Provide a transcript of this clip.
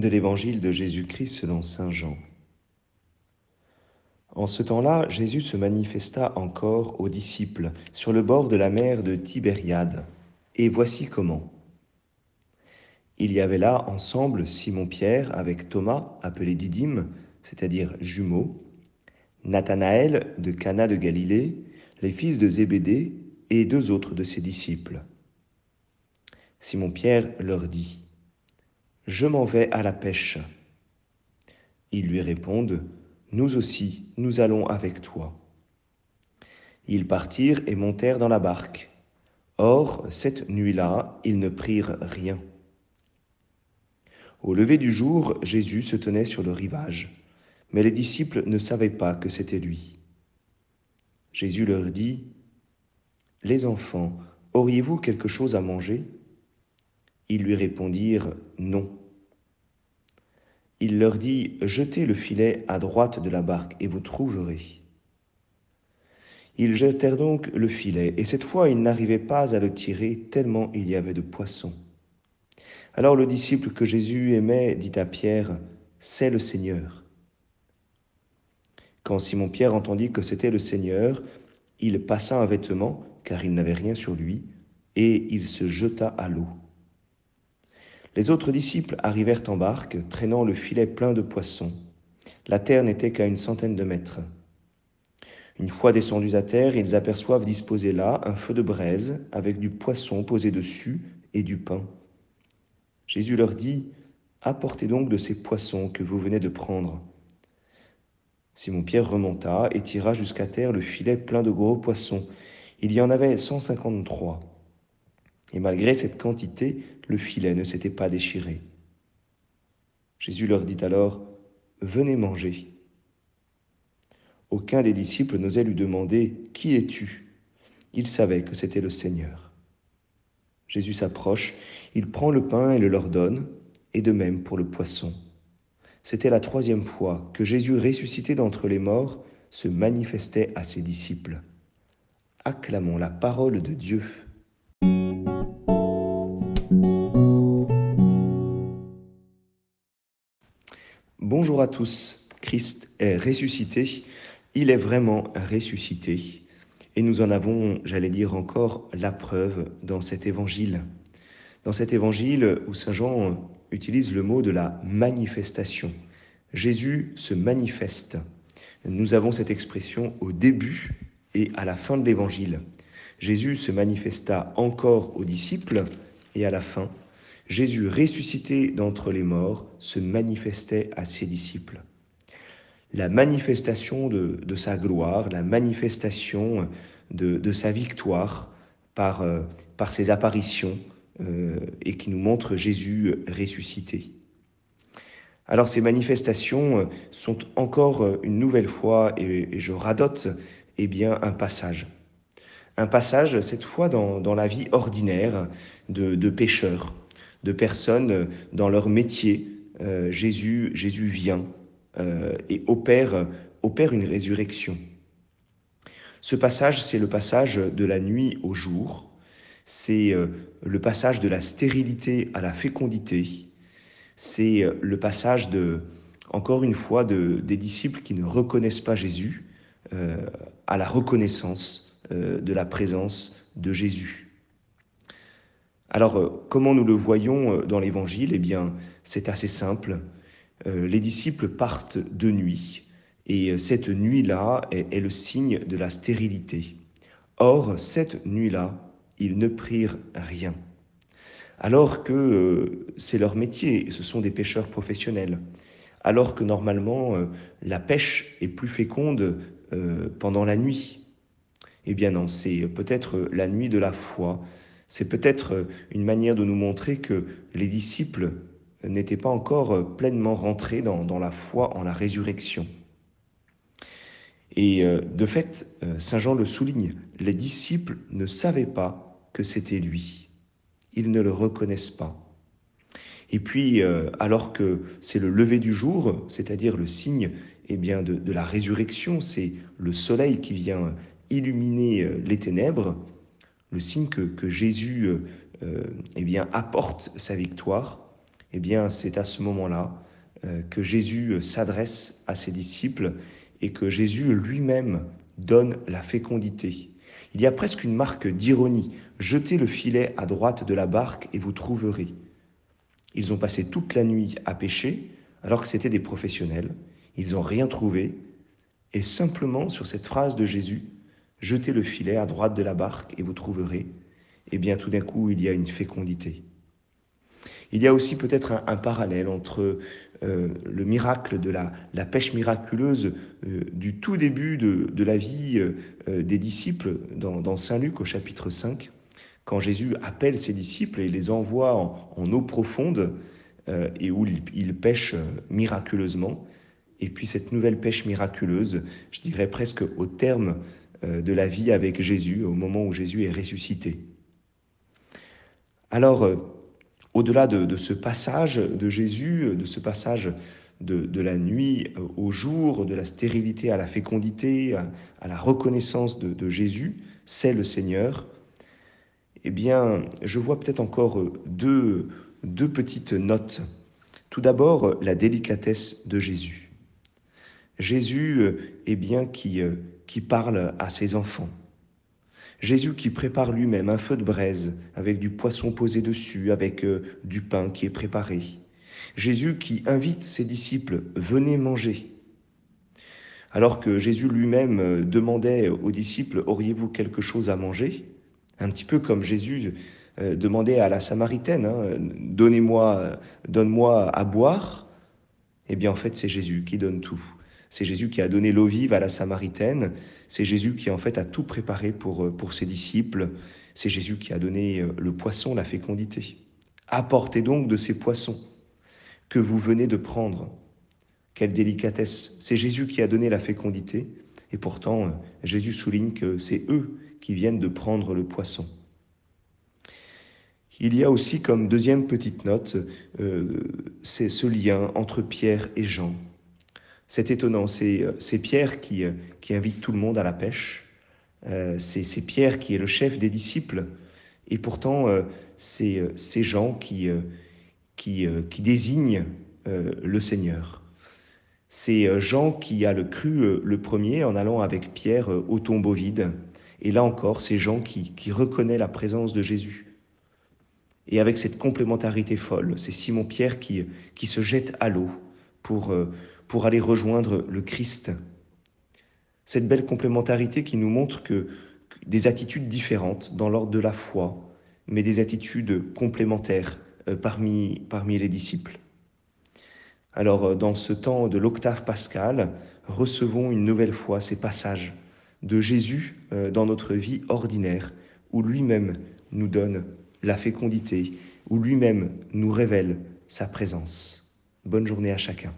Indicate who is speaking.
Speaker 1: de l'évangile de Jésus-Christ selon Saint Jean. En ce temps-là, Jésus se manifesta encore aux disciples sur le bord de la mer de Tibériade. Et voici comment. Il y avait là ensemble Simon-Pierre avec Thomas, appelé Didyme, c'est-à-dire jumeau, Nathanaël de Cana de Galilée, les fils de Zébédée et deux autres de ses disciples. Simon-Pierre leur dit, Je m'en vais à la pêche. Ils lui répondent, Nous aussi, nous allons avec toi. Ils partirent et montèrent dans la barque. Or, cette nuit-là, ils ne prirent rien. Au lever du jour, Jésus se tenait sur le rivage, mais les disciples ne savaient pas que c'était lui. Jésus leur dit, Les enfants, auriez-vous quelque chose à manger? Ils lui répondirent, Non. Il leur dit, Jetez le filet à droite de la barque et vous trouverez. Ils jetèrent donc le filet, et cette fois ils n'arrivaient pas à le tirer tellement il y avait de poissons. Alors le disciple que Jésus aimait dit à Pierre, C'est le Seigneur. Quand Simon-Pierre entendit que c'était le Seigneur, il passa un vêtement, car il n'avait rien sur lui, et il se jeta à l'eau. Les autres disciples arrivèrent en barque, traînant le filet plein de poissons. La terre n'était qu'à une centaine de mètres. Une fois descendus à terre, ils aperçoivent disposé là un feu de braise avec du poisson posé dessus et du pain. Jésus leur dit, Apportez donc de ces poissons que vous venez de prendre. Simon-Pierre remonta et tira jusqu'à terre le filet plein de gros poissons. Il y en avait cent cinquante-trois. Et malgré cette quantité, le filet ne s'était pas déchiré. Jésus leur dit alors, Venez manger. Aucun des disciples n'osait lui demander, Qui es-tu? Il savait que c'était le Seigneur. Jésus s'approche, il prend le pain et le leur donne, et de même pour le poisson. C'était la troisième fois que Jésus ressuscité d'entre les morts se manifestait à ses disciples. Acclamons la parole de Dieu. À tous, Christ est ressuscité, il est vraiment ressuscité. Et nous en avons, j'allais dire encore, la preuve dans cet évangile. Dans cet évangile où Saint Jean utilise le mot de la manifestation. Jésus se manifeste. Nous avons cette expression au début et à la fin de l'évangile. Jésus se manifesta encore aux disciples et à la fin, Jésus ressuscité d'entre les morts se manifestait à ses disciples la manifestation de, sa gloire, la manifestation de, sa victoire par, euh, ses apparitions euh, et qui nous montre Jésus ressuscité. Alors ces manifestations sont encore une nouvelle fois, et, je radote, eh bien, un passage. Un passage, cette fois, dans, la vie ordinaire de, de, pécheurs, de personnes dans leur métier. Euh, Jésus, Jésus vient, euh, et opère, opère une résurrection. Ce passage, c'est le passage de la nuit au jour, c'est euh, le passage de la stérilité à la fécondité, c'est euh, le passage de, encore une fois, de, des disciples qui ne reconnaissent pas Jésus à la reconnaissance de la présence de Jésus. Alors, comment nous le voyons dans l'Évangile? Eh bien, c'est assez simple. Euh, les disciples partent de nuit, et euh, cette nuit-là est, le signe de la stérilité. Or, cette nuit-là, ils ne prirent rien. Alors que euh, c'est leur métier, ce sont des pêcheurs professionnels. Alors que normalement, la pêche est plus féconde pendant la nuit. Eh bien non, c'est peut-être la nuit de la foi. C'est peut-être une manière de nous montrer que les disciples n'était pas encore euh, pleinement rentré dans, la foi en la résurrection. Et euh, de fait, euh, Saint Jean le souligne, les disciples ne savaient pas que c'était lui. Ils ne le reconnaissent pas. Et puis, alors que c'est le lever du jour, c'est-à-dire le signe eh bien, de, la résurrection, c'est le soleil qui vient illuminer les ténèbres, le signe que, Jésus eh bien, apporte sa victoire, Eh bien, c'est à ce moment-là euh, que Jésus s'adresse à ses disciples et que Jésus lui-même donne la fécondité. Il y a presque une marque d'ironie. Jetez le filet à droite de la barque et vous trouverez. Ils ont passé toute la nuit à pêcher alors que c'étaient des professionnels. Ils n'ont rien trouvé. Et simplement sur cette phrase de Jésus, jetez le filet à droite de la barque et vous trouverez, eh bien tout d'un coup il y a une fécondité. Il y a aussi peut-être un, parallèle entre euh, le miracle de la, pêche miraculeuse euh, du tout début de, la vie euh, des disciples dans, Saint Luc au chapitre 5, quand Jésus appelle ses disciples et les envoie en, eau profonde et où ils pêchent miraculeusement. Et puis cette nouvelle pêche miraculeuse, je dirais presque au terme de la vie avec Jésus, au moment où Jésus est ressuscité. Alors, au-delà de, ce passage de Jésus, de ce passage de, la nuit au jour, de la stérilité à la fécondité, à, la reconnaissance de, Jésus, c'est le Seigneur, eh bien, je vois peut-être encore deux, deux petites notes. Tout d'abord, la délicatesse de Jésus. Jésus, eh bien, qui, qui parle à ses enfants. Jésus qui prépare lui-même un feu de braise avec du poisson posé dessus, avec euh, du pain qui est préparé. Jésus qui invite ses disciples, venez manger. Alors que Jésus lui-même euh, demandait aux disciples, auriez-vous quelque chose à manger? Un petit peu comme Jésus euh, demandait à la Samaritaine, hein, donnez-moi, donne-moi à boire. Eh bien en fait c'est Jésus qui donne tout. C'est Jésus qui a donné l'eau vive à la Samaritaine. C'est Jésus qui en fait a tout préparé pour, euh, pour ses disciples. C'est Jésus qui a donné euh, le poisson, la fécondité. Apportez donc de ces poissons que vous venez de prendre. Quelle délicatesse. C'est Jésus qui a donné la fécondité. Et pourtant, euh, Jésus souligne que c'est eux qui viennent de prendre le poisson. Il y a aussi comme deuxième petite note, c'est ce lien entre Pierre et Jean. C'est étonnant, c'est euh, Pierre qui, euh, qui invite tout le monde à la pêche, euh, c'est Pierre qui est le chef des disciples, et pourtant c'est Jean qui, qui, qui désigne le Seigneur. C'est Jean qui a le cru le premier en allant avec Pierre au tombeau vide. Et là encore, c'est Jean qui, reconnaît la présence de Jésus. Et avec cette complémentarité folle, c'est Simon-Pierre qui se jette à l'eau pour, pour aller rejoindre le Christ. Cette belle complémentarité qui nous montre que, des attitudes différentes dans l'ordre de la foi, mais des attitudes complémentaires euh, parmi, parmi les disciples. Alors, euh, dans ce temps de l'octave pascale, recevons une nouvelle fois ces passages de Jésus euh, dans notre vie ordinaire, où lui-même nous donne la fécondité, où lui-même nous révèle sa présence. Bonne journée à chacun.